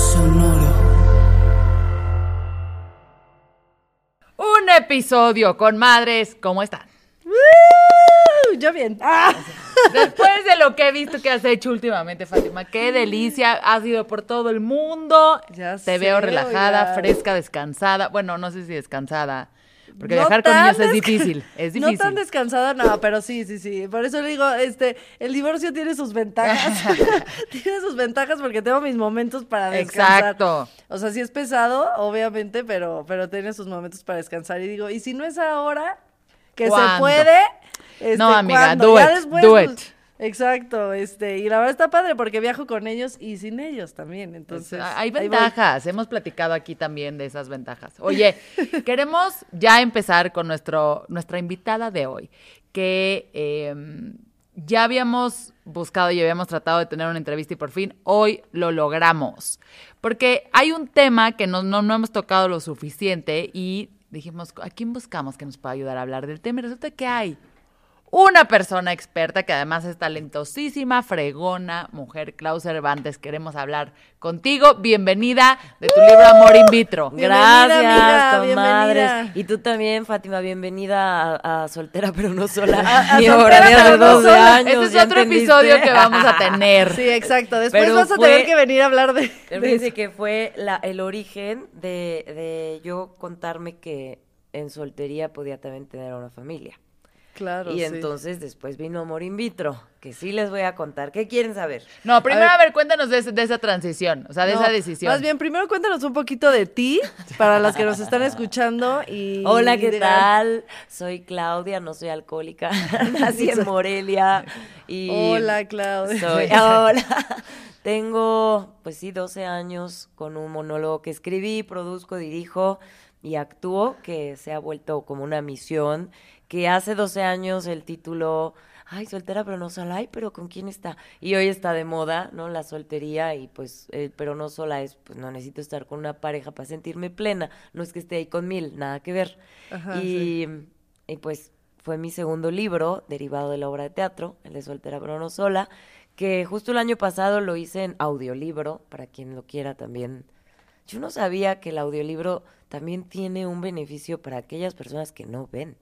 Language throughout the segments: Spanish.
Sonoro. Un episodio con madres, ¿cómo están? ¡Uh! Yo bien. ¡Ah! Después de lo que he visto que has hecho últimamente, Fátima, qué delicia, has ido por todo el mundo. Ya Te sé, veo relajada, oiga. fresca, descansada. Bueno, no sé si descansada, porque No viajar con niños es difícil, es difícil. No tan descansada, no, pero sí, sí, sí. Por eso le digo, este, el divorcio tiene sus ventajas. tiene sus ventajas porque tengo mis momentos para descansar. Exacto. O sea, sí es pesado, obviamente, pero, pero tiene sus momentos para descansar. Y digo, y si no es ahora, que se puede. este, No, amiga, ¿cuándo? do Ya it, después, do pues, it. Exacto, este, y la verdad está padre porque viajo con ellos y sin ellos también. Entonces, Hay voy. ventajas, hemos platicado aquí también de esas ventajas. Oye, queremos ya empezar con nuestro, nuestra invitada de hoy, que eh, ya habíamos buscado y habíamos tratado de tener una entrevista y por fin hoy lo logramos. Porque hay un tema que no, no, no hemos tocado lo suficiente y dijimos, ¿a quién buscamos que nos pueda ayudar a hablar del tema? Y resulta que hay una persona experta que además es talentosísima, fregona, mujer, Klaus Cervantes. Queremos hablar contigo. Bienvenida de tu libro Amor in Vitro. Gracias, comadres. Y tú también, Fátima, bienvenida a, a Soltera pero no sola. A- a Mi Soltera, obra de no 12 sola. años. Ese es ¿ya otro entendiste? episodio que vamos a tener. Sí, exacto. Después Pero vas a tener que venir a hablar de, fíjense que fue la, el origen de, de yo contarme que en soltería podía también tener una familia. Claro, y sí. entonces después vino Amor in Vitro, que sí les voy a contar. ¿Qué quieren saber? No, primero A a ver. cuéntanos de, ese- de esa transición, o sea, de No, esa decisión. Más bien, primero cuéntanos un poquito de ti, para las que nos están escuchando y... Hola, ¿qué tal? Soy Claudia, no soy alcohólica. Nací en Morelia. Y Hola, Claudia. Soy, hola. Tengo, pues sí, 12 años con un monólogo que escribí, produzco, dirijo y actúo, que se ha vuelto como una misión, que hace 12 años el título, ay, soltera pero no sola, ay, pero ¿con quién está? Y hoy está de moda, ¿no? La soltería y pues, el pero no sola es, pues no necesito estar con una pareja para sentirme plena, no es que esté ahí con mil, nada que ver. Ajá, y, y pues fue mi segundo libro, derivado de la obra de teatro, el de Soltera pero no sola, que justo el año pasado lo hice en audiolibro, para quien lo quiera también. Yo no sabía que el audiolibro también tiene un beneficio para aquellas personas que no ven.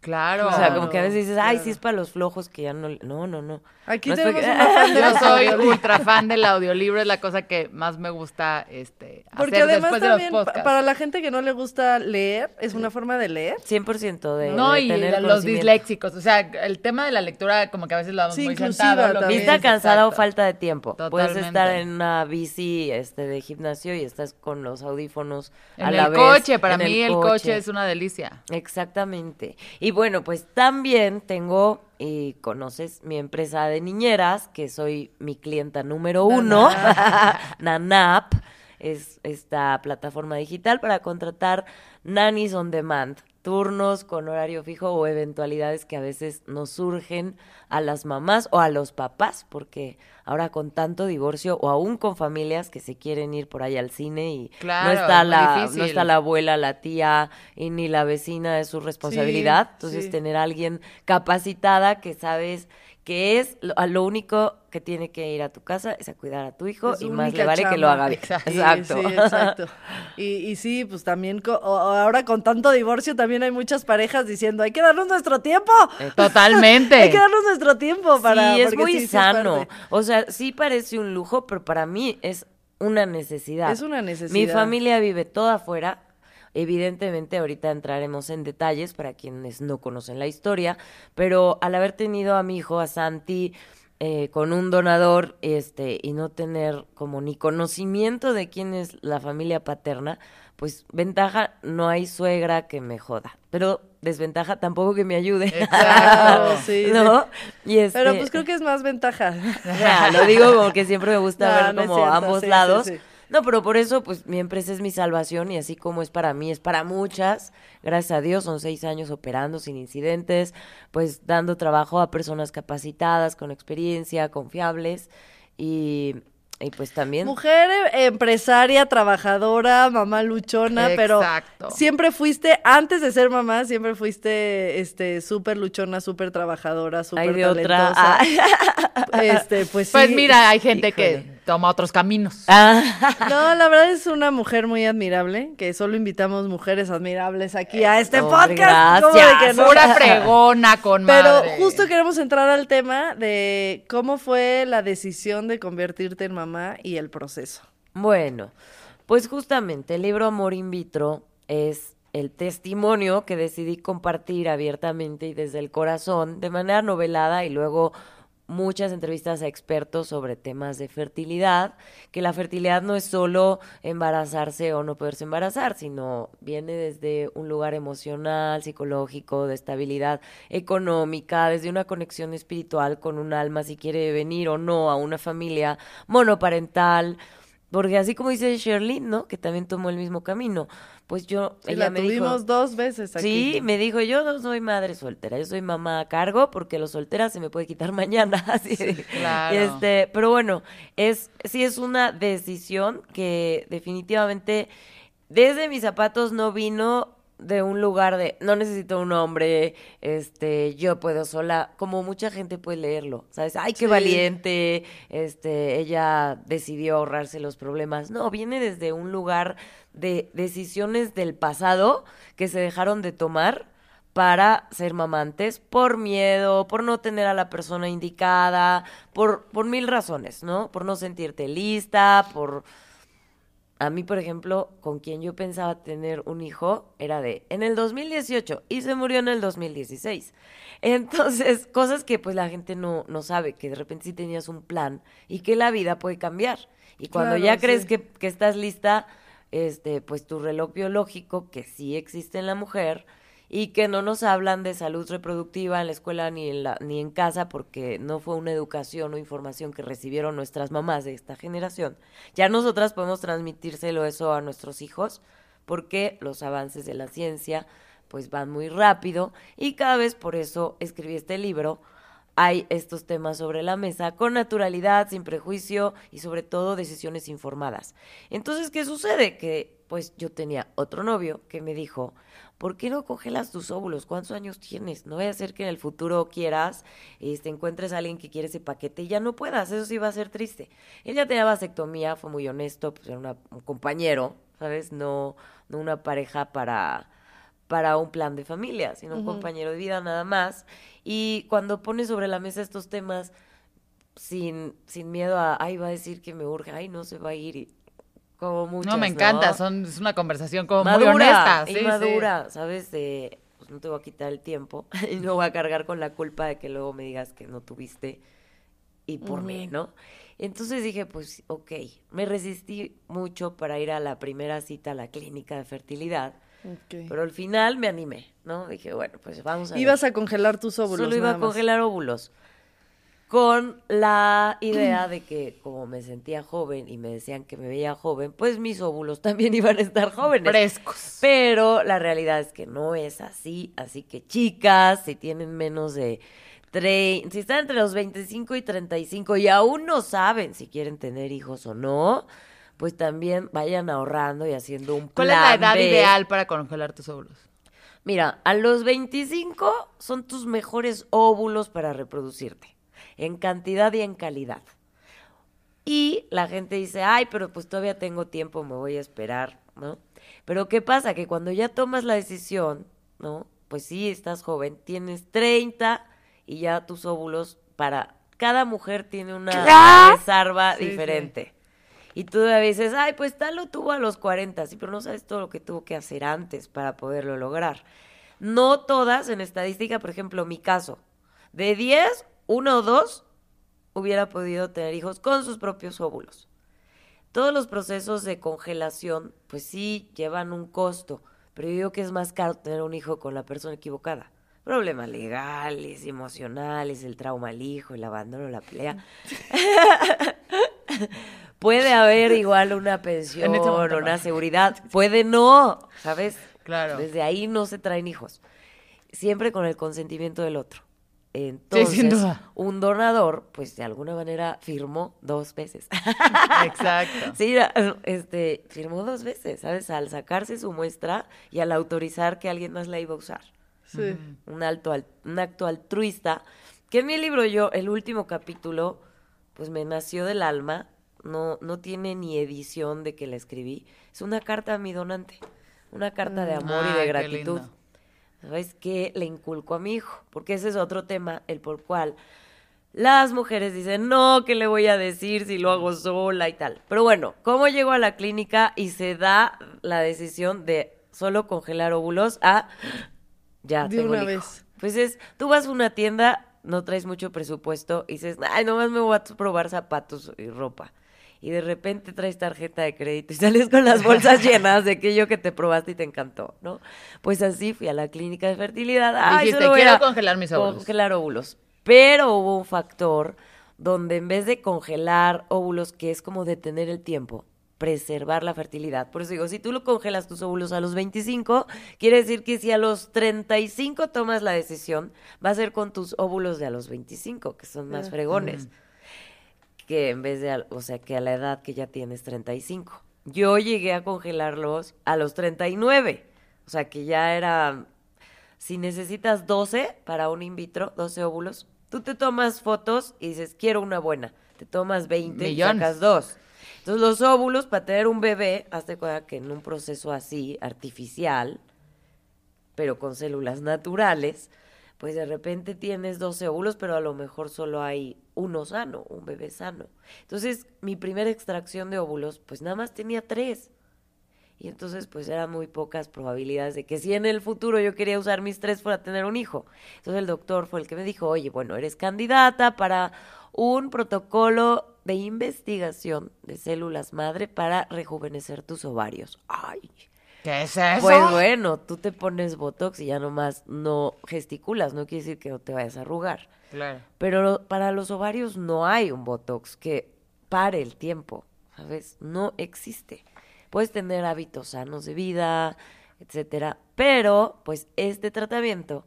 Claro. O sea, como que a veces dices, ay, claro. sí es para los flojos que ya no... No, no, no. Aquí No tenemos porque- una fan de Yo los soy ultra fan del audiolibro, es la cosa que más me gusta este, Porque hacer además después de también, los pa- podcasts. para la gente que no le gusta leer, es una forma de leer. 100% de, no, de y tener los disléxicos, o sea, el tema de la lectura como que a veces lo damos Sí, muy sentado. Vista cansada o falta de tiempo. Puedes estar en una bici este, de gimnasio y estás con los audífonos En a la el vez. coche, para en mí el coche es una delicia. Exactamente. Y bueno, pues también tengo, y conoces mi empresa de niñeras, que soy mi clienta número uno, Nanap, es esta plataforma digital para contratar nannies on demand, turnos con horario fijo o eventualidades que a veces nos surgen a las mamás o a los papás, porque ahora con tanto divorcio o aún con familias que se quieren ir por ahí al cine y Claro, no está es la no está la abuela, la tía y ni la vecina es su responsabilidad. Entonces, sí. tener a alguien capacitada que sabes que es lo, a lo único que tiene que ir a tu casa es a cuidar a tu hijo Es y más le vale que lo haga bien. Exacto. Sí, Exacto. Sí, exacto. Y, y sí, pues también co- ahora con tanto divorcio también hay muchas parejas diciendo, hay que darnos nuestro tiempo. Totalmente. Hay que darnos nuestro tiempo para... sí, es muy sí, sí es sano. o sea, sí parece un lujo, pero para mí es una necesidad. Es una necesidad. Mi familia vive toda afuera. Evidentemente, ahorita entraremos en detalles para quienes no conocen la historia, pero al haber tenido a mi hijo, a Santi, eh, con un donador, este, y no tener como ni conocimiento de quién es la familia paterna, pues ventaja, no hay suegra que me joda. Pero desventaja tampoco que me ayude. Exacto. Sí, sí. ¿No? Y este, Pero pues creo que es más ventaja. Ya, lo digo como que siempre me gusta No, ver no como ambos sí, lados. sí. No, pero por eso, pues mi empresa es mi salvación y así como es para mí, es para muchas. Gracias a Dios, son seis años operando sin incidentes, pues dando trabajo a personas capacitadas, con experiencia, confiables y, y pues también... Mujer eh, empresaria, trabajadora, mamá luchona, pero Exacto. siempre fuiste, antes de ser mamá, siempre fuiste este súper luchona, súper trabajadora, súper de otra. talentosa. Este, pues sí. Pues mira, hay gente Híjole. que toma otros caminos. Ah, No, la verdad es una mujer muy admirable, que solo invitamos mujeres admirables aquí a este Hombre, podcast. ¿Cómo de gracias. no? Pura fregona con Pero madre. justo queremos entrar al tema de cómo fue la decisión de convertirte en mamá y el proceso. Bueno, pues justamente el libro Amor in vitro es el testimonio que decidí compartir abiertamente y desde el corazón, de manera novelada y luego muchas entrevistas a expertos sobre temas de fertilidad, que la fertilidad no es solo embarazarse o no poderse embarazar, sino viene desde un lugar emocional, psicológico, de estabilidad económica, desde una conexión espiritual con un alma, si quiere venir o no a una familia monoparental, porque así como dice Shirley, ¿no? Que también tomó el mismo camino. Pues yo, Sí, ella la me tuvimos dijo, dos veces aquí. Sí, me dijo, yo no soy madre soltera, yo soy mamá a cargo porque los solteras se me puede quitar mañana. Así de- claro. Este, pero bueno, es sí es una decisión que definitivamente desde mis zapatos no vino de un lugar de no necesito un hombre, este, yo puedo sola, como mucha gente puede leerlo, ¿sabes? Ay, qué Sí. valiente, este, ella decidió ahorrarse los problemas. No, viene desde un lugar de decisiones del pasado que se dejaron de tomar para ser mamantes por miedo, por no tener a la persona indicada, por, por mil razones, ¿no? Por no sentirte lista, por... A mí, por ejemplo, con quien yo pensaba tener un hijo era de en el 2018 y se murió en el 2016. Entonces, cosas que pues la gente no, no sabe, que de repente sí tenías un plan y que la vida puede cambiar. Y cuando Claro, ya crees que, que estás lista, este, pues tu reloj biológico, que sí existe en la mujer, y que no nos hablan de salud reproductiva en la escuela ni en, la, ni en casa porque no fue una educación o información que recibieron nuestras mamás de esta generación. Ya nosotras podemos transmitírselo eso a nuestros hijos porque los avances de la ciencia pues van muy rápido y cada vez por eso escribí este libro. Hay estos temas sobre la mesa con naturalidad, sin prejuicio y sobre todo decisiones informadas. Entonces, ¿qué sucede? Que pues yo tenía otro novio que me dijo, ¿por qué no congelas tus óvulos? ¿Cuántos años tienes? No vaya a ser que en el futuro quieras, este, encuentres a alguien que quiere ese paquete y ya no puedas, eso sí va a ser triste. Él ya tenía vasectomía, fue muy honesto, pues era una- un compañero, ¿sabes? No, no una pareja para, para un plan de familia, sino un compañero de vida nada más. Y cuando pones sobre la mesa estos temas sin, sin miedo a, ay, va a decir que me urge, ay, no se va a ir, y como muchas, no, me encanta, ¿no? son, es una conversación como madura, muy honesta. y sí. madura, ¿sabes? De, pues no te voy a quitar el tiempo y no voy a cargar con la culpa de que luego me digas que no tuviste y por mí, ¿no? Entonces dije, pues, ok, me resistí mucho para ir a la primera cita a la clínica de fertilidad, pero al final me animé, ¿no? Dije, bueno, pues vamos a ver. Ibas a congelar tus óvulos. Solo iba nada a congelar óvulos. Con la idea de que como me sentía joven y me decían que me veía joven, pues mis óvulos también iban a estar jóvenes. Frescos. Pero la realidad es que no es así. Así que chicas, si tienen menos de... tre- Si están entre los 25 y 35 y aún no saben si quieren tener hijos o no, pues también vayan ahorrando y haciendo un plan ¿Cuál es la edad B. ideal para congelar tus óvulos? Mira, a los 25 son tus mejores óvulos para reproducirte, en cantidad y en calidad. Y la gente dice, ay, pero pues todavía tengo tiempo, me voy a esperar, ¿no? Pero ¿qué pasa? Que cuando ya tomas la decisión, ¿no? Pues sí, estás joven, tienes 30 y ya tus óvulos para... Cada mujer tiene una reserva Sí, sí. diferente. Y tú todavía dices, ay, pues tal lo tuvo a los 40, sí, pero no sabes todo lo que tuvo que hacer antes para poderlo lograr. No todas en estadística, por ejemplo, mi caso, de 10, uno o dos hubiera podido tener hijos con sus propios óvulos. Todos los procesos de congelación, pues sí, llevan un costo, pero yo digo que es más caro tener un hijo con la persona equivocada. Problemas legales, emocionales, el trauma al hijo, el abandono, la pelea. Puede haber igual una pensión En este o una seguridad. Puede no, ¿sabes? Claro. Desde ahí no se traen hijos. Siempre con el consentimiento del otro. Entonces, sin duda. un donador, pues de alguna manera firmó dos veces. Exacto. Sí, este, firmó dos veces, ¿sabes? Al sacarse su muestra y al autorizar que alguien más la iba a usar. Sí. Un, alto, al- un acto altruista, que en mi libro yo, el último capítulo, pues me nació del alma, no, no tiene ni edición de que la escribí, es una carta a mi donante, una carta de amor y de qué gratitud. lindo. ¿Sabes qué? Le inculco a mi hijo, porque ese es otro tema, el por cual las mujeres dicen, no, ¿qué le voy a decir si lo hago sola y tal? Pero bueno, ¿cómo llego a la clínica y se da la decisión de solo congelar óvulos a ya De tengo una el hijo? vez. Pues es, tú vas a una tienda, no traes mucho presupuesto y dices, ay, nomás me voy a probar zapatos y ropa. Y de repente traes tarjeta de crédito y sales con las bolsas llenas de aquello que te probaste y te encantó, ¿no? Pues así fui a la clínica de fertilidad. Ay, Dijiste, "Quiero a congelar mis óvulos". Congelar óvulos. Pero hubo un factor donde en vez de congelar óvulos, que es como detener el tiempo, preservar la fertilidad. Por eso digo, si tú lo congelas tus óvulos a los 25, quiere decir que si a los 35 tomas la decisión, va a ser con tus óvulos de a los 25, que son más fregones, que en vez de, o sea, que a la edad que ya tienes 35. Yo llegué a congelarlos a los 39, o sea, que ya era, si necesitas 12 para un in vitro, 12 óvulos, tú te tomas fotos y dices, quiero una buena, te tomas 20 Millones. y sacas dos. Entonces los óvulos para tener un bebé, hazte cuenta que en un proceso así, artificial, pero con células naturales, pues de repente tienes 12 óvulos, pero a lo mejor solo hay uno sano, un bebé sano. Entonces, mi primera extracción de óvulos, pues nada más tenía tres. Y entonces, pues eran muy pocas probabilidades de que si en el futuro yo quería usar mis tres para tener un hijo. Entonces el doctor fue el que me dijo, oye, bueno, eres candidata para un protocolo de investigación de células madre para rejuvenecer tus ovarios. Ay, ¿Qué es eso? pues bueno, tú te pones Botox y ya nomás no gesticulas, no quiere decir que no te vayas a arrugar. Claro. Pero para los ovarios no hay un Botox que pare el tiempo, ¿sabes? No existe. Puedes tener hábitos sanos de vida, etcétera, pero pues este tratamiento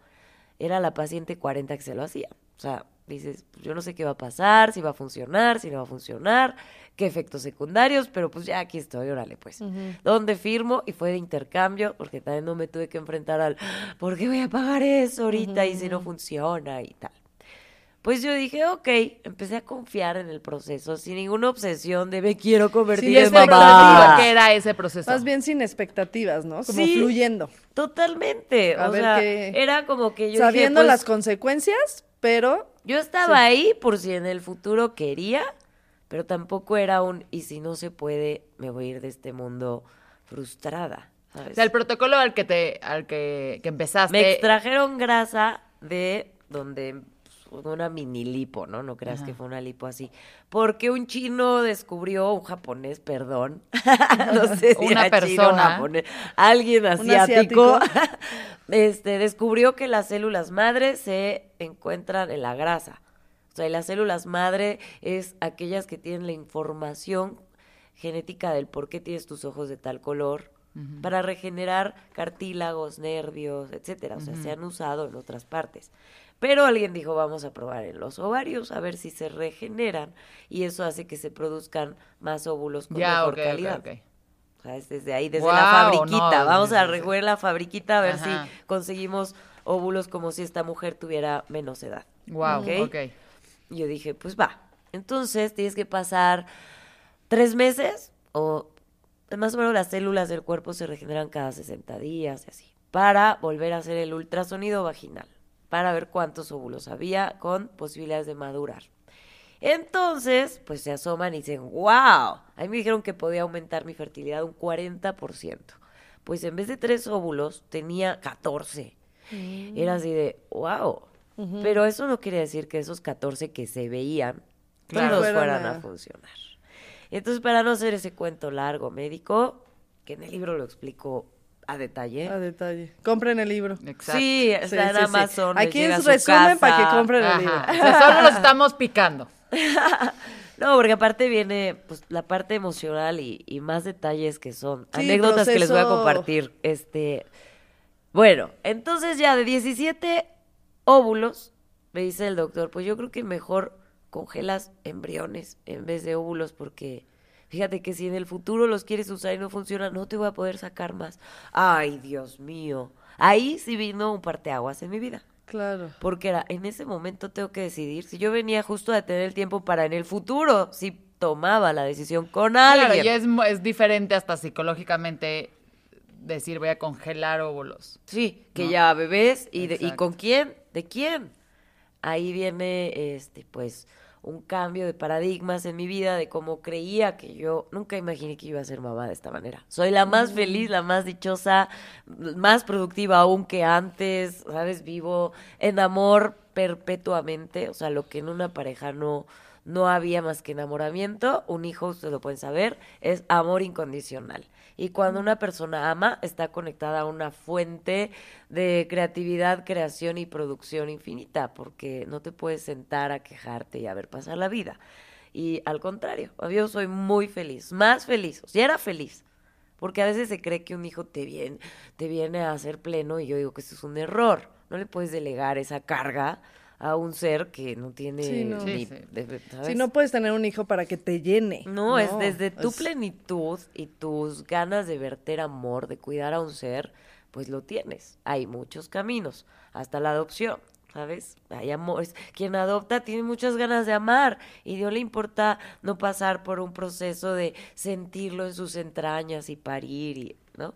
era la paciente 40 que se lo hacía. O sea, dices, pues, yo no sé qué va a pasar, si va a funcionar, si no va a funcionar, qué efectos secundarios, pero pues ya aquí estoy, órale pues. Donde firmo y fue de intercambio, porque también no me tuve que enfrentar al, ¿por qué voy a pagar eso ahorita y si no funciona y tal? Pues yo dije, ok, empecé a confiar en el proceso sin ninguna obsesión de me quiero convertir en mamá. ¿Qué era ese proceso? Más bien sin expectativas, ¿no? Como Sí. fluyendo. Totalmente. A o ver sea, qué- era como que yo Sabiendo dije, pues, las consecuencias, pero Yo estaba ahí por si en el futuro quería, pero tampoco era un y si no se puede, me voy a ir de este mundo frustrada. ¿sabes? O sea, el protocolo al que te, al que, que empezaste. Me extrajeron grasa de donde una mini lipo, ¿no? No creas Ajá. que fue una lipo así. Porque un chino descubrió, un japonés, perdón. no sé si Una era chino persona. japonés, alguien asiático. asiático. este, descubrió que las células madre se encuentran en la grasa. O sea, y las células madre es aquellas que tienen la información genética del por qué tienes tus ojos de tal color, para regenerar cartílagos, nervios, etcétera. O sea, se han usado en otras partes. Pero alguien dijo, vamos a probar en los ovarios a ver si se regeneran y eso hace que se produzcan más óvulos con Ya, mejor calidad. O sea, es desde ahí, desde la fabriquita. no, Vamos a rejugar la fabriquita a ver Ajá. si conseguimos óvulos como si esta mujer tuviera menos edad. Wow, ¿Ok? Yo dije, pues va. Entonces tienes que pasar tres meses o más o menos las células del cuerpo se regeneran cada 60 días y así, para volver a hacer el ultrasonido vaginal, para ver cuántos óvulos había con posibilidades de madurar. Entonces, pues se asoman y dicen, wow, a mí me dijeron que podía aumentar mi fertilidad un 40%. Pues en vez de tres óvulos, tenía 14. Era así de, wow. Pero eso no quiere decir que esos 14 que se veían, Claro. todos Fueran a funcionar. Entonces, para no hacer ese cuento largo médico, que en el libro lo explico a detalle. A detalle. Compren el libro. Exacto. Sí, Sí, está en sí, sí. Amazon. Aquí es su resumen para que compren el libro. O sea, solo los estamos picando. No, porque aparte viene pues la parte emocional y, y más detalles que son Sí, anécdotas que les voy a compartir. Este, bueno, entonces ya de 17 óvulos, me dice el doctor, pues yo creo que mejor congelas embriones en vez de óvulos porque fíjate que si en el futuro los quieres usar y no funciona, no te voy a poder sacar más. Ay, Dios mío. Ahí sí vino un parteaguas en mi vida. Claro. Porque era, en ese momento tengo que decidir si yo venía justo a tener el tiempo para en el futuro, si tomaba la decisión con alguien. Claro, y es, es diferente hasta psicológicamente decir voy a congelar óvulos. Sí, que ¿no? ya bebés y, de- y con quién, de quién. Ahí viene, este, pues, un cambio de paradigmas en mi vida de cómo creía que yo nunca imaginé que iba a ser mamá de esta manera. Soy la más feliz, la más dichosa, más productiva aún que antes, ¿sabes? Vivo en amor perpetuamente, o sea, lo que en una pareja no no había más que enamoramiento, un hijo, ustedes lo pueden saber, es amor incondicional. Y cuando una persona ama, está conectada a una fuente de creatividad, creación y producción infinita, porque no te puedes sentar a quejarte y a ver pasar la vida. Y al contrario, yo soy muy feliz, más feliz, o sea, era feliz. Porque a veces se cree que un hijo te viene, te viene a hacer pleno y yo digo que eso es un error. No le puedes delegar esa carga a un ser que no tiene Sí, no. ni- Sí, sí. de- ¿sabes? Si no puedes tener un hijo para que te llene. No, es desde tu es- plenitud y tus ganas de verter amor, de cuidar a un ser, pues lo tienes. Hay muchos caminos, hasta la adopción, ¿sabes? Hay amor, es- quien adopta tiene muchas ganas de amar y no le importa no pasar por un proceso de sentirlo en sus entrañas y parir, y, ¿no?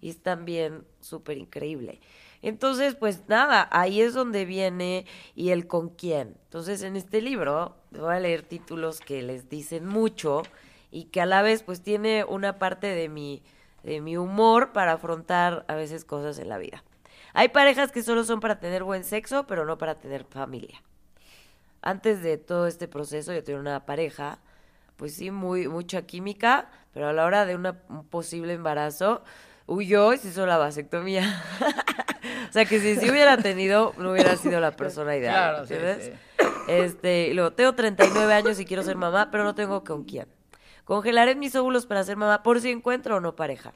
Y es también súper increíble. Entonces, pues nada, ahí es donde viene y el con quién. Entonces, en este libro voy a leer títulos que les dicen mucho y que a la vez pues tiene una parte de mi, de mi humor para afrontar a veces cosas en la vida. Hay parejas que solo son para tener buen sexo, pero no para tener familia. Antes de todo este proceso yo tenía una pareja, pues sí, muy, mucha química, pero a la hora de una- un posible embarazo, huyó y se hizo la vasectomía. o sea que si sí hubiera tenido, no hubiera sido la persona ideal. Claro, sí, ¿entiendes? Este, y luego, tengo 39 años y quiero ser mamá, pero no tengo con quién. Congelaré mis óvulos para ser mamá por si encuentro o no pareja.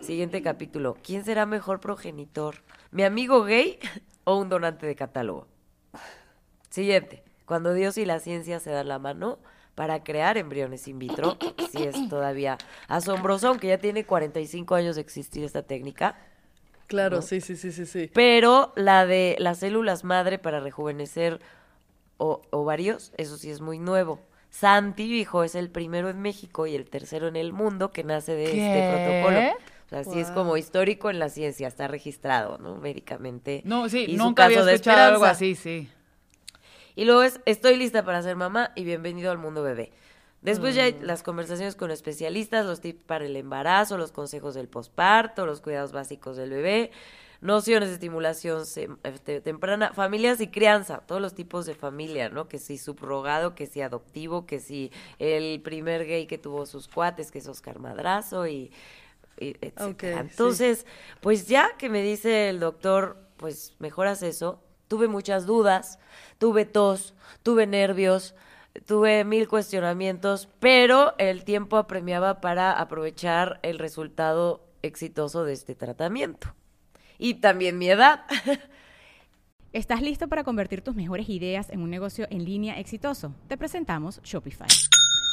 Siguiente capítulo. ¿Quién será mejor progenitor? ¿Mi amigo gay o un donante de catálogo? Siguiente. Cuando Dios y la ciencia se dan la mano para crear embriones in vitro, sí es todavía asombroso, aunque ya tiene 45 años de existir esta técnica. Claro, ¿no? sí, sí, sí, sí, sí. Pero la de las células madre para rejuvenecer o- ovarios, eso sí es muy nuevo. Santi, hijo, es el primero en México y el tercero en el mundo que nace de ¿Qué? este protocolo. O sea, sí es como histórico en la ciencia, está registrado, ¿no? Médicamente. No, sí, Y nunca había escuchado algo así, sí. Y luego es, estoy lista para ser mamá y bienvenido al mundo bebé. Después ya hay Mm. las conversaciones con especialistas, los tips para el embarazo, los consejos del posparto, los cuidados básicos del bebé, nociones de estimulación este, temprana, familias y crianza, todos los tipos de familia, ¿no? Que si subrogado, que si adoptivo, que si el primer gay que tuvo sus cuates, que es Oscar Madrazo y, y sí. Entonces, pues ya que me dice el doctor, pues mejoras eso, tuve muchas dudas, tuve tos, tuve nervios, tuve mil cuestionamientos, pero el tiempo apremiaba para aprovechar el resultado exitoso de este tratamiento. Y también mi edad. ¿Estás listo para convertir tus mejores ideas en un negocio en línea exitoso? Te presentamos Shopify.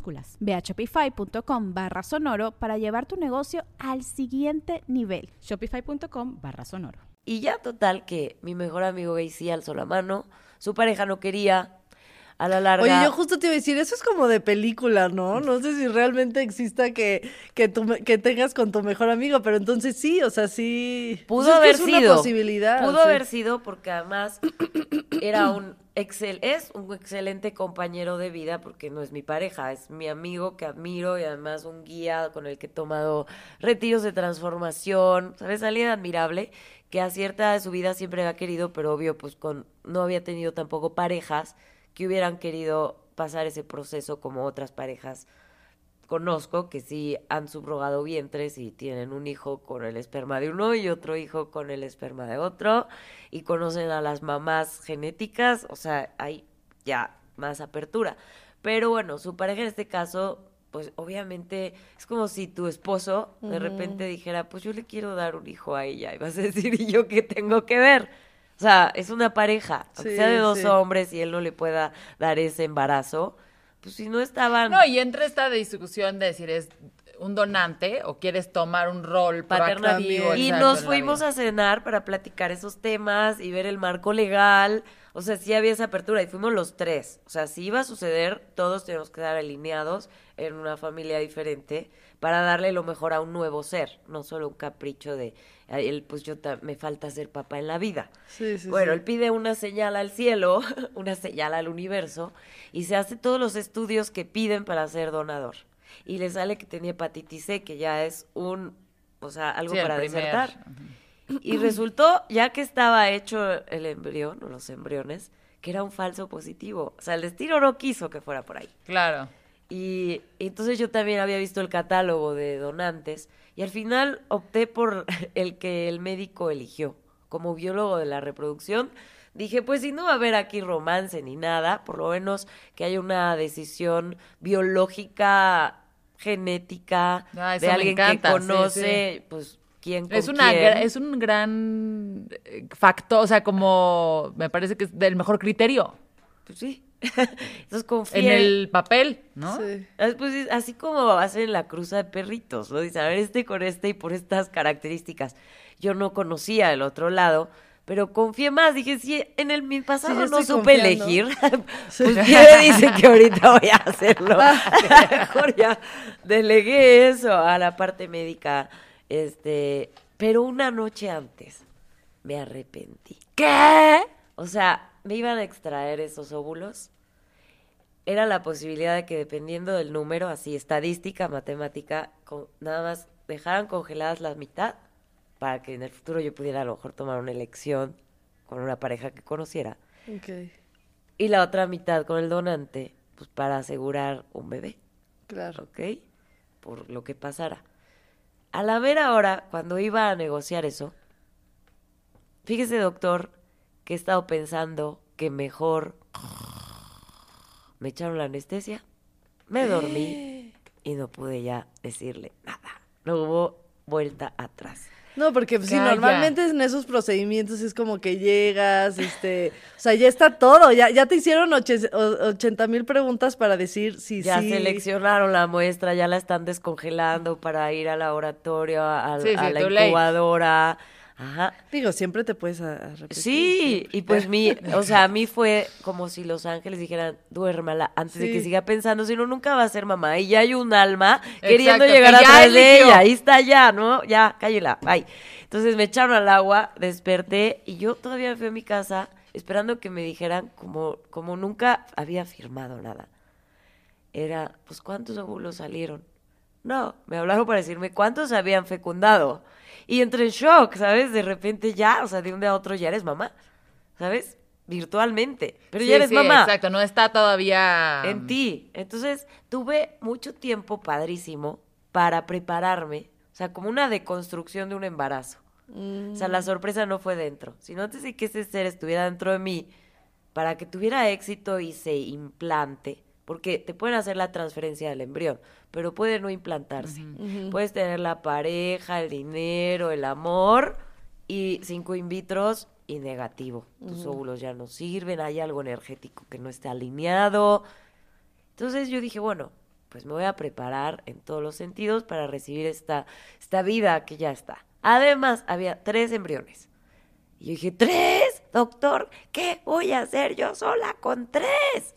Minúsculas. Ve a shopify.com barra sonoro para llevar tu negocio al siguiente nivel. Shopify.com barra sonoro. Y ya total que mi mejor amigo gay sí alzó la mano, su pareja no quería, a la larga... Oye, yo justo te iba a decir, eso es como de película, ¿no? No sé si realmente exista que, que, tu, que tengas con tu mejor amigo, pero entonces sí, o sea, sí. Pudo pues es que haber una sido. posibilidad. Pudo sí. haber sido porque además era un excel, es un excelente compañero de vida porque no es mi pareja, es mi amigo que admiro y además un guía con el que he tomado retiros de transformación, ¿sabes? Alguien admirable que a cierta de su vida siempre había querido, pero obvio, pues con no había tenido tampoco parejas que hubieran querido pasar ese proceso como otras parejas conozco que sí han subrogado vientres y tienen un hijo con el esperma de uno y otro hijo con el esperma de otro y conocen a las mamás genéticas, o sea, hay ya más apertura. Pero bueno, su pareja en este caso, pues obviamente es como si tu esposo de repente dijera, pues yo le quiero dar un hijo a ella y vas a decir, ¿y yo qué tengo que ver? O sea, es una pareja, aunque Sí, sea de dos sí. hombres y él no le pueda dar ese embarazo, pues si no estaban... No, y entra esta discusión de decir, ¿es un donante o quieres tomar un rol paterna proactivo? y nos fuimos a cenar para platicar esos temas y ver el marco legal. O sea, sí había esa apertura y fuimos los tres. O sea, si iba a suceder, todos tenemos que estar alineados en una familia diferente para darle lo mejor a un nuevo ser, no solo un capricho de, "Ay, él, pues yo me falta ser papá en la vida. Sí, sí, Bueno, sí. él pide una señal al cielo, una señal al universo, y se hace todos los estudios que piden para ser donador. Y le sale que tenía hepatitis C, que ya es un, o sea, algo para primer. desertar. Y resultó, ya que estaba hecho el embrión, o los embriones, que era un falso positivo. O sea, el destino no quiso que fuera por ahí. Claro. Y, y entonces yo también había visto el catálogo de donantes y al final opté por el que el médico eligió. Como biólogo de la reproducción, dije, pues si no va a haber aquí romance ni nada, por lo menos que haya una decisión biológica, genética, Ah, de alguien que sí, conoce, pues, quién con Es, una, quién. es un gran eh, factor, o sea, como me parece que es del mejor criterio Pues sí. Entonces confié. en el papel, ¿no? Sí. Ah, Pues es así como hacen la cruza de perritos, ¿no? Dicen, a ver, este con este y por estas características. Yo no conocía el otro lado, pero confié más. Dije, si en el mi pasado no supe confiando. elegir, pues ¿quién me dice que ahorita voy a hacerlo? Mejor ya delegué eso a la parte médica. Este, pero una noche antes me arrepentí. ¿Qué? O sea, me iban a extraer esos óvulos. Era la posibilidad de que dependiendo del número, así estadística, matemática, con- nada más dejaran congeladas la mitad para que en el futuro yo pudiera a lo mejor tomar una elección con una pareja que conociera. Ok, Y la otra mitad con el donante, pues para asegurar un bebé. claro. ¿ok? Por lo que pasara. A la mera hora, cuando iba a negociar eso, fíjese, doctor, que he estado pensando que mejor me echaron la anestesia, me dormí y no pude ya decirle nada. No hubo vuelta atrás. No, porque pues, sí, Calla. normalmente en esos procedimientos es como que llegas, este, o sea, ya está todo, ya, ya te hicieron oche- o- 80 mil preguntas para decir si Ya sí. seleccionaron la muestra, ya la están descongelando para ir al laboratorio, a, a- Sí, sí, a la late. Ajá. Digo, siempre te puedes a- arrepentir. Sí, siempre. y pues mi, o sea, a mí fue como si los ángeles dijeran, duérmala antes de que Sí. siga pensando, si no, nunca va a ser mamá. Y ya hay un alma queriendo llegar atrás de eligió. ella. Ahí está ya, ¿no? Ya, cállala, bye. Entonces me echaron al agua, desperté y yo todavía fui a mi casa esperando que me dijeran como, como nunca había firmado nada. Era, pues, ¿cuántos óvulos salieron? No, me hablaron para decirme cuántos habían fecundado. Y entré en shock, ¿sabes? De repente ya, o sea, de un día a otro ya eres mamá, ¿sabes? Virtualmente. Pero Sí, ya eres sí, mamá Exacto, no está todavía en ti. Entonces, tuve mucho tiempo padrísimo para prepararme, o sea, como una deconstrucción de un embarazo. O sea, la sorpresa no fue dentro, sino antes de que ese ser estuviera dentro de mí, para que tuviera éxito y se implante, porque te pueden hacer la transferencia del embrión, pero puede no implantarse. Puedes tener la pareja, el dinero, el amor y cinco in vitros y negativo. Tus óvulos ya no sirven, hay algo energético que no está alineado. Entonces yo dije, bueno, pues me voy a preparar en todos los sentidos para recibir esta, esta vida que ya está. Además, había tres embriones. Y yo dije, ¿tres? Doctor, ¿qué voy a hacer yo sola con tres?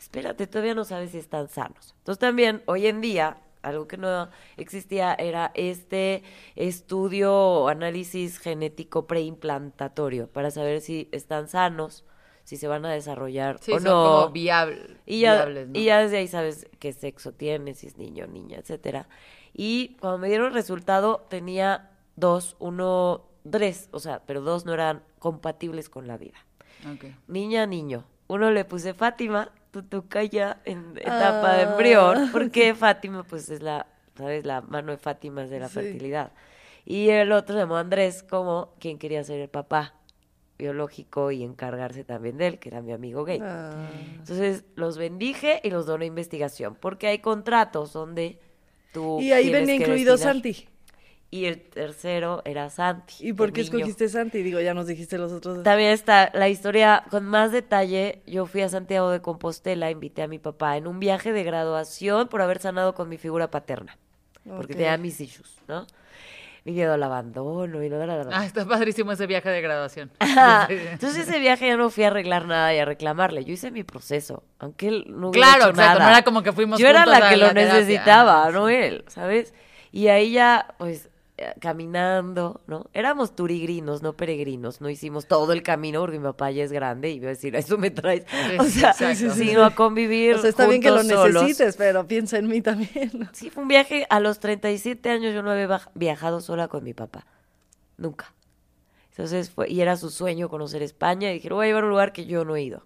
Espérate, todavía no sabes si están sanos. Entonces también, hoy en día, algo que no existía era este estudio o análisis genético preimplantatorios para saber si están sanos, si se van a desarrollar Sí, o son no. como viable- y ya, viables, ¿no? y ya desde ahí sabes qué sexo tiene, si es niño o niña, etcétera. Y cuando me dieron el resultado tenía dos, uno, tres, o sea, pero dos no eran compatibles con la vida. Niña, niño. Uno le puse Fátima, tutuca ya en etapa de embrión, porque Fátima pues es la, ¿sabes? La mano de Fátima es de la Sí. fertilidad. Y el otro se llamó Andrés como quien quería ser el papá biológico y encargarse también de él, que era mi amigo gay. Ah. Entonces los bendije y los doné investigación, porque hay contratos donde tú Y ahí venía incluido destinar. Santi. Y el tercero era Santi. ¿Y por qué niño. escogiste Santi? Digo, ya nos dijiste los otros. También está la historia con más detalle. Yo fui a Santiago de Compostela, invité a mi papá en un viaje de graduación por haber sanado con mi figura paterna, porque Ok. tenía mis issues, ¿no? Mi miedo al abandono y la, la, la. Ah, está padrísimo ese viaje de graduación. Entonces ese viaje ya no fui a arreglar nada y a reclamarle. Yo hice mi proceso, aunque él no hubiera Claro, hecho exacto, nada. no era como que fuimos Yo era la a que la lo terapia. necesitaba, Ajá, no él, ¿sabes? Y ahí ya, pues, caminando, ¿no? Éramos turigrinos, no peregrinos. No hicimos todo el camino porque mi papá ya es grande y iba a decir, a eso me traes. O sea, exacto. sino a convivir O sea, está bien que lo solos. necesites, pero piensa en mí también. Sí, fue un viaje. A los 37 años yo no había viajado sola con mi papá. Nunca. Entonces fue, y era su sueño conocer España. Y dije, lo voy a llevar a un lugar que yo no he ido.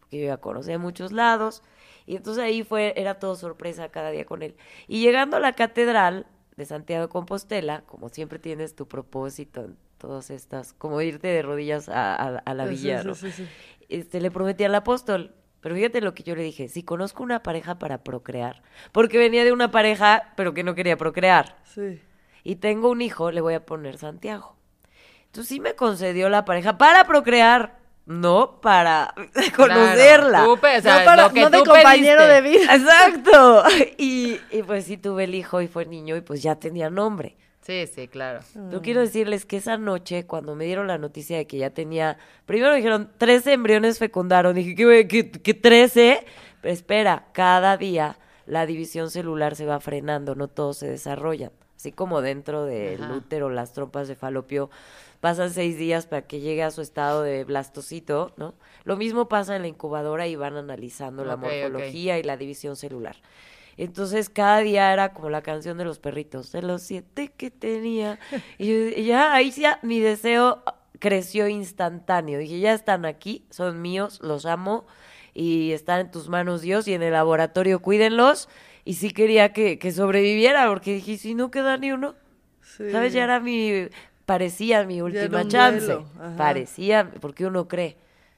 Porque yo ya conocía muchos lados. Y entonces ahí fue, era todo sorpresa cada día con él. Y llegando a la catedral de Santiago de Compostela, como siempre tienes tu propósito en todas estas, como irte de rodillas a, a- a la villa, sí, ¿no? sí, sí. este, le prometí al apóstol. Pero fíjate lo que yo le dije, si conozco una pareja para procrear, porque venía de una pareja, pero que no quería procrear, Sí. y tengo un hijo, le voy a poner Santiago. Entonces sí me concedió la pareja para procrear, no para conocerla. Claro, tú pe- o sea, no para- no de compañero pediste. de vida. Exacto. Y, y pues sí tuve el hijo y fue niño y pues ya tenía nombre. Sí, sí, claro. Yo quiero decirles que esa noche, cuando me dieron la noticia de que ya tenía, primero me dijeron, 13 embriones fecundaron. Dije, ¿qué, qué, qué 13? Pero espera, cada día la división celular se va frenando, no todos se desarrollan. Así como dentro del Ajá. útero, las trompas de falopio, pasan seis días para que llegue a su estado de blastocito, ¿no? Lo mismo pasa en la incubadora y van analizando la morfología y la división celular. Entonces cada día era como la canción de los perritos, de los siete que tenía. Y, ya ahí ya mi deseo creció instantáneo. Dije, ya están aquí, son míos, los amo y están en tus manos Dios y en el laboratorio cuídenlos. Y sí quería que, que sobreviviera porque dije, "¿Y si no queda ni uno. Sí. ¿Sabes? Ya era mi, parecía mi última chance. Parecía, porque uno cree.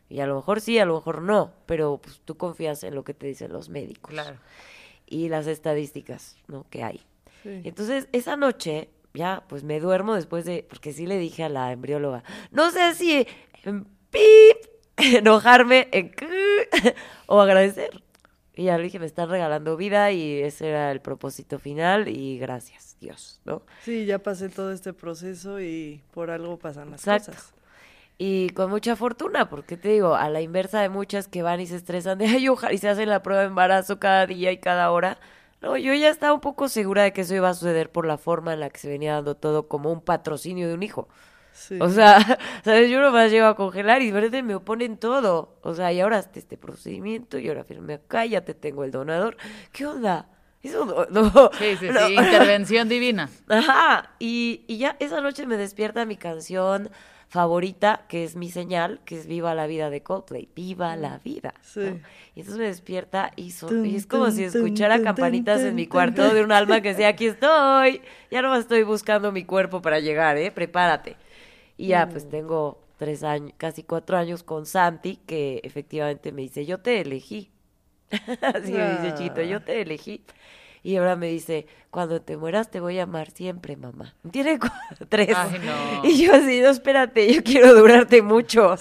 Y a lo mejor sí, a lo mejor no, pero pues tú confías en lo que te dicen los médicos Claro. y las estadísticas, ¿no? Que hay. Sí. Entonces, esa noche, ya, pues me duermo después de, porque sí le dije a la embrióloga, no sé si en pip, enojarme en o agradecer. Y ya le dije, me están regalando vida y ese era el propósito final y gracias, Dios, ¿no? Sí, ya pasé todo este proceso y por algo pasan las Exacto. cosas. Y con mucha fortuna, porque te digo, a la inversa de muchas que van y se estresan de, ay, ojalá, y se hacen la prueba de embarazo cada día y cada hora. No, yo ya estaba un poco segura de que eso iba a suceder por la forma en la que se venía dando todo como un patrocinio de un hijo. Sí. O sea, ¿sabes? Yo nomás llego a congelar y de me oponen todo. O sea, y ahora hazte este procedimiento y ahora firme acá, ya te tengo el donador. ¿Qué onda? Eso no. no Sí, sí, no. sí. Intervención divina. Ajá, y, y ya esa noche me despierta mi canción favorita, que es mi señal, que es Viva la vida de Coldplay, Viva la vida. ¿no? Sí. Y entonces me despierta y, so- y es como si escuchara campanitas en mi cuarto de un alma que decía, aquí estoy, ya no estoy buscando mi cuerpo para llegar, ¿eh? Prepárate. Y ya, pues Mm. tengo tres años, casi cuatro años con Santi, que efectivamente me dice, yo te elegí. Así me dice chiquito, yo te elegí. Y ahora me dice, cuando te mueras te voy a amar siempre, mamá. Tiene cu- tres. Ay, no. Y yo así, no, espérate, yo quiero durarte mucho.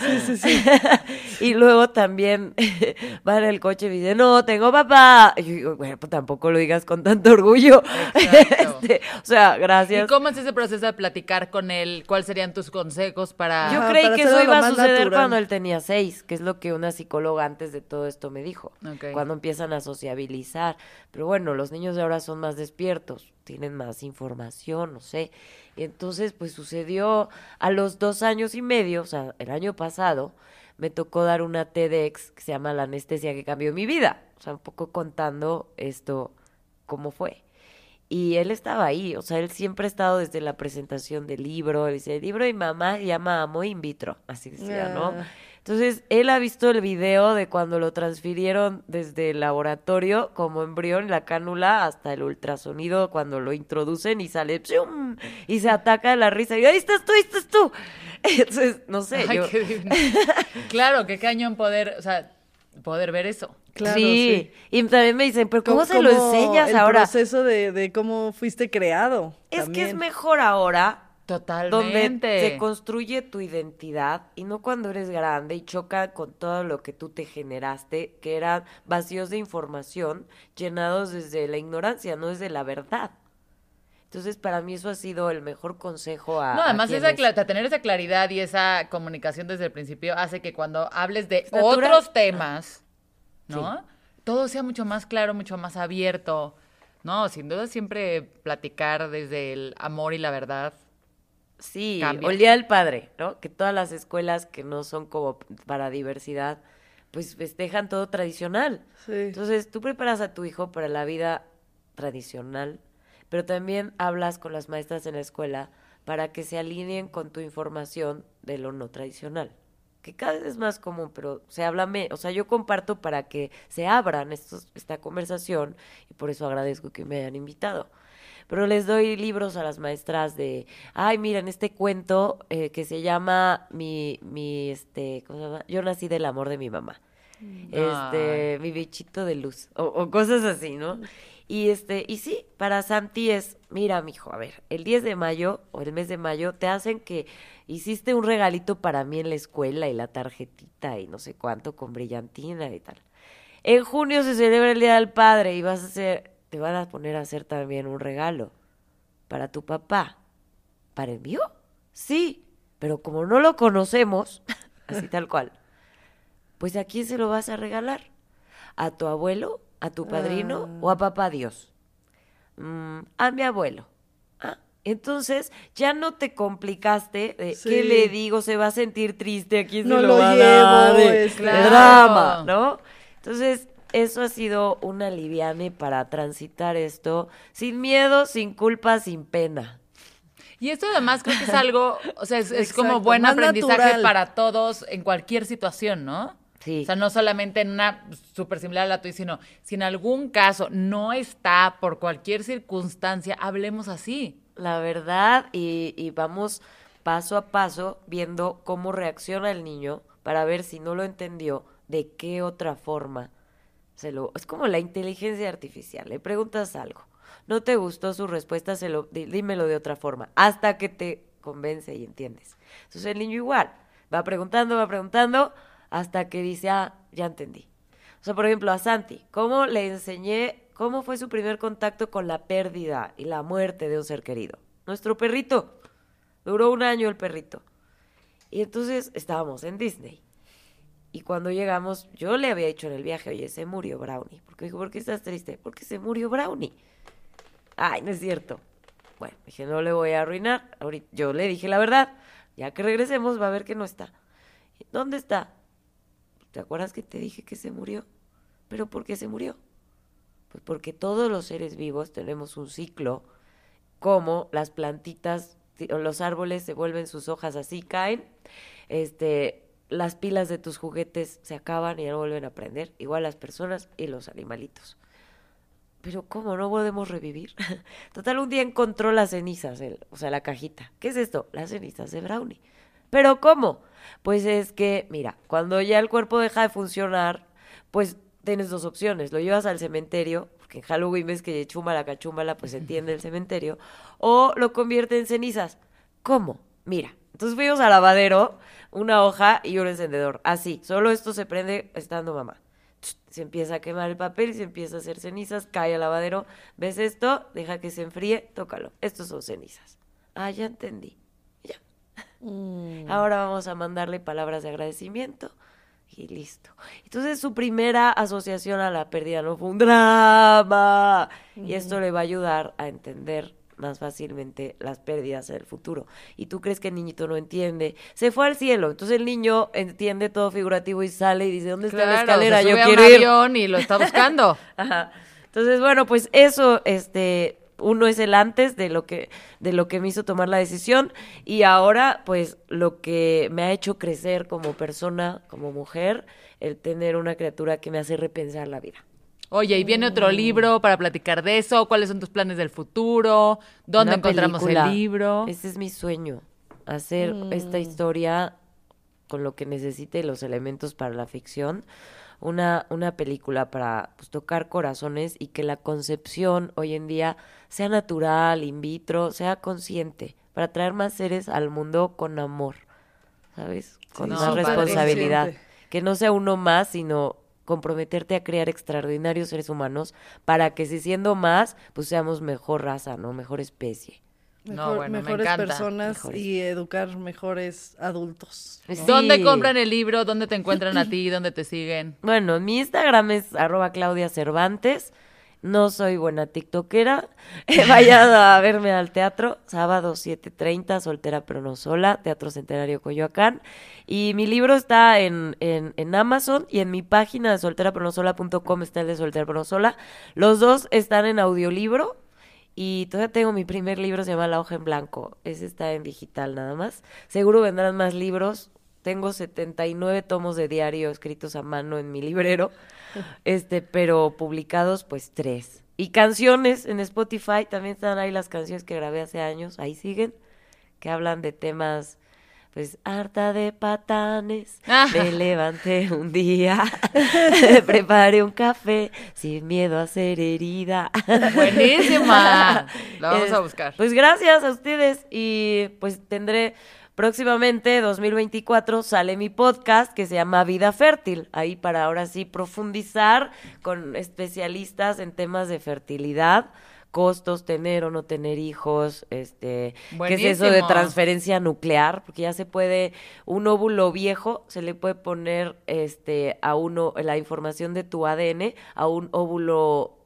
y luego también va en el coche y me dice, no, tengo papá. Y yo digo, bueno, pues tampoco lo digas con tanto orgullo. Este, o sea, ¿Y gracias. cómo es ese proceso de platicar con él? ¿Cuáles serían tus consejos para...? Yo creí para que eso iba a suceder natural. cuando él tenía seis, que es lo que una psicóloga antes de todo esto me dijo. Ok. Cuando empiezan a sociabilizar. Pero bueno, los niños de ahora son más despiertos, tienen más información, no sé. Y entonces, pues sucedió a los dos años y medio, o sea, el año pasado, me tocó dar una TEDx que se llama La anestesia que cambió mi vida. O sea, un poco contando esto, cómo fue. Y él estaba ahí, o sea, él siempre ha estado desde la presentación del libro, él dice, el libro de mamá se llama Amo in vitro, así decía, ¿no? Ah. Entonces, él ha visto el video de cuando lo transfirieron desde el laboratorio como embrión, la cánula, hasta el ultrasonido, cuando lo introducen y sale, ¡pshum! y se ataca de la risa, y ahí estás tú, ahí estás tú. Entonces, no sé, Ay, yo... qué divino. claro, qué cañón poder, o sea, poder ver eso. Claro, sí. y también me dicen, pero ¿cómo, se lo enseñas el ahora? proceso de, de cómo fuiste creado. Es que es mejor ahora Totalmente. donde se construye tu identidad y no cuando eres grande y choca con todo lo que tú te generaste, que eran vacíos de información llenados desde la ignorancia, no desde la verdad. Entonces, para mí eso ha sido el mejor consejo a No, a además esa quienes- cla- tener esa claridad y esa comunicación desde el principio hace que cuando hables de natural. otros temas, ¿no? Todo sea mucho más claro, mucho más abierto. No, sin duda siempre platicar desde el amor y la verdad. Sí, cambia. o el Día del Padre, ¿no? Que todas las escuelas que no son como para diversidad, pues festejan todo tradicional. Sí. Entonces, tú preparas a tu hijo para la vida tradicional, pero también hablas con las maestras en la escuela para que se alineen con tu información de lo no tradicional, que cada vez es más común, pero se habla, me- o sea, yo comparto para que se abran estos, esta conversación y por eso agradezco que me hayan invitado. Pero les doy libros a las maestras de, ay, miren, este cuento eh, que se llama mi, mi, este, ¿cómo se llama? Yo nací del amor de mi mamá. Este, mi bichito de luz, o, o cosas así, ¿no? Y este, y sí, para Santi es, mira, mijo, a ver, el 10 de mayo o el mes de mayo te hacen que hiciste un regalito para mí en la escuela y la tarjetita y no sé cuánto con brillantina y tal. En junio se celebra el Día del Padre y vas a hacer, te van a poner a hacer también un regalo para tu papá. ¿Para el mío? Sí, pero como no lo conocemos, así tal cual, pues ¿a quién se lo vas a regalar? ¿A tu abuelo? ¿A tu padrino? ¿O a papá Dios? "Mm, a mi abuelo. Ah, entonces ya no te complicaste de Sí. qué le digo, se va a sentir triste, a quién No se lo, lo va a dar, de, drama, ¿no? Entonces, eso ha sido una liviane para transitar esto sin miedo, sin culpa, sin pena. Y esto además creo que es algo, o sea, es, es como buen más aprendizaje natural. para todos en cualquier situación, ¿no? Sí. O sea, no solamente en una súper similar a la tuya, sino si en algún caso no está por cualquier circunstancia, hablemos así. La verdad, y, y vamos paso a paso viendo cómo reacciona el niño para ver si no lo entendió, de qué otra forma se lo... Es como la inteligencia artificial, le preguntas algo, no te gustó su respuesta, se lo, dímelo de otra forma, hasta que te convence y entiendes. Entonces el niño igual, va preguntando, va preguntando, hasta que dice, ah, ya entendí. O sea, por ejemplo, a Santi, ¿cómo le enseñé, cómo fue su primer contacto con la pérdida y la muerte de un ser querido? Nuestro perrito. Duró un año el perrito. Y entonces estábamos en Disney. Y cuando llegamos, yo le había dicho en el viaje, oye, se murió Brownie. Porque dijo, ¿por qué estás triste? Porque se murió Brownie. Ay, no es cierto. Bueno, dije, no le voy a arruinar. Ahorita, yo le dije la verdad. Ya que regresemos, va a ver que no está. ¿Dónde está? ¿Te acuerdas que te dije que se murió? ¿Pero por qué se murió? Pues porque todos los seres vivos tenemos un ciclo, como las plantitas los árboles se vuelven sus hojas así, caen, este, las pilas de tus juguetes se acaban y ya no vuelven a prender, igual las personas y los animalitos. Pero ¿cómo no podemos revivir? Total, un día encontró las cenizas, el- o sea, la cajita. ¿Qué es esto? Las cenizas de Brownie. ¿Pero cómo? Pues es que, mira, cuando ya el cuerpo deja de funcionar, pues tienes dos opciones. Lo llevas al cementerio, porque en Halloween ves que chúmbala, cachúmbala, pues se entiende el cementerio, o lo convierte en cenizas. ¿Cómo? Mira, entonces fuimos al lavadero, una hoja y un encendedor. Así, solo esto se prende estando mamá. Se empieza a quemar el papel, se empieza a hacer cenizas, cae al lavadero. ¿Ves esto? Deja que se enfríe, tócalo. Estos son cenizas. Ah, ya entendí. Ya. Mm. Ahora vamos a mandarle palabras de agradecimiento y listo. Entonces su primera asociación a la pérdida no fue un drama. Y esto le va a ayudar a entender más fácilmente las pérdidas en el futuro. Y tú crees que el niñito no entiende. Se fue al cielo. Entonces el niño entiende todo figurativo y sale y dice, ¿dónde está la escalera? se Yo a quiero un ir. avión y lo está buscando. Ajá. Entonces, bueno, pues eso, este, uno es el antes de lo que, de lo que me hizo tomar la decisión y ahora, pues, lo que me ha hecho crecer como persona, como mujer, el tener una criatura que me hace repensar la vida. Oye, y viene otro libro para platicar de eso. ¿Cuáles son tus planes del futuro? ¿Dónde Una encontramos película. el libro? Ese es mi sueño, hacer esta historia con lo que necesite los elementos para la ficción. Una, una película para pues, tocar corazones y que la concepción hoy en día sea natural, in vitro, sea consciente, para traer más seres al mundo con amor, ¿sabes? Con no, más responsabilidad. Que no sea uno más, sino comprometerte a crear extraordinarios seres humanos para que si siendo más, pues seamos mejor raza, ¿no? Mejor especie. No, Mejor- bueno, me mejores personas Mejores. y educar mejores adultos. ¿no? Sí. ¿Dónde compran el libro? ¿Dónde te encuentran a ti? ¿Dónde te siguen? Bueno, mi Instagram es arroba Claudia Cervantes. No soy buena tiktokera. Vayan a verme al teatro, sábado 7.30, soltera pero no sola, Teatro Centenario Coyoacán. Y mi libro está en, en, en Amazon y en mi página de solteraperonosola.com está el de Soltera pero no sola. Los dos están en audiolibro. Y todavía tengo mi primer libro, se llama La hoja en blanco. Ese está en digital nada más. Seguro vendrán más libros. Tengo 79 tomos de diario escritos a mano en mi librero, este, pero publicados pues tres. Y canciones en Spotify, también están ahí las canciones que grabé hace años, ahí siguen, que hablan de temas, pues, harta de patanes, me levanté un día, preparé un café, sin miedo a ser herida. Buenísima. La vamos Es- a buscar. Pues gracias a ustedes y pues tendré próximamente 2024 sale mi podcast que se llama Vida Fértil, ahí para ahora sí profundizar con especialistas en temas de fertilidad, costos, tener o no tener hijos, este, qué es eso de transferencia nuclear, porque ya se puede un óvulo viejo se le puede poner este a uno la información de tu ADN a un óvulo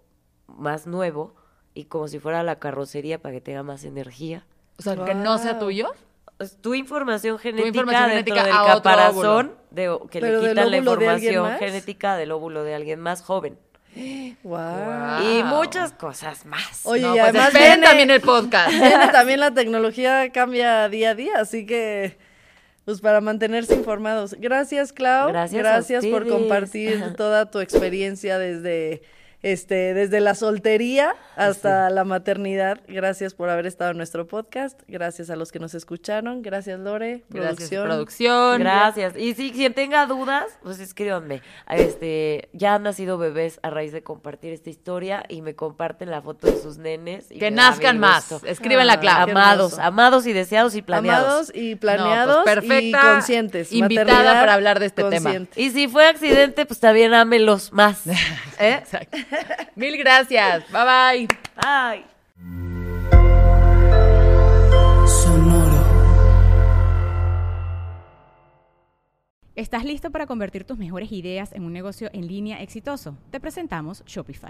más nuevo y como si fuera la carrocería para que tenga más energía. O sea, que no sea tuyo. Es Tu información genética información dentro genética del caparazón de, que ¿Pero le quitan la de información genética del óvulo de alguien más joven. Wow. Y muchas cosas más. Oye, no, y pues además viene, también el podcast. viene también la tecnología cambia día a día, así que pues para mantenerse informados. Gracias, Clau. Gracias a por compartir toda tu experiencia desde este desde la soltería hasta la maternidad. Gracias por haber estado en nuestro podcast. Gracias a los que nos escucharon. Gracias, Lore. Gracias, Producción. producción. Gracias. Y si quien tenga dudas, pues escríbanme. Este, ya han nacido bebés a raíz de compartir esta historia y me comparten la foto de sus nenes. y Que nazcan más. Escriben la Ah, clave. Amados, amados y deseados y planeados. Amados y No, planeados pues, perfecta y conscientes. invitada para hablar de este tema. Y si fue accidente, pues también ámelos más. ¿Eh? Exacto. Mil gracias. Bye bye. Ay. ¿Estás listo para convertir tus mejores ideas en un negocio en línea exitoso? Te presentamos Shopify.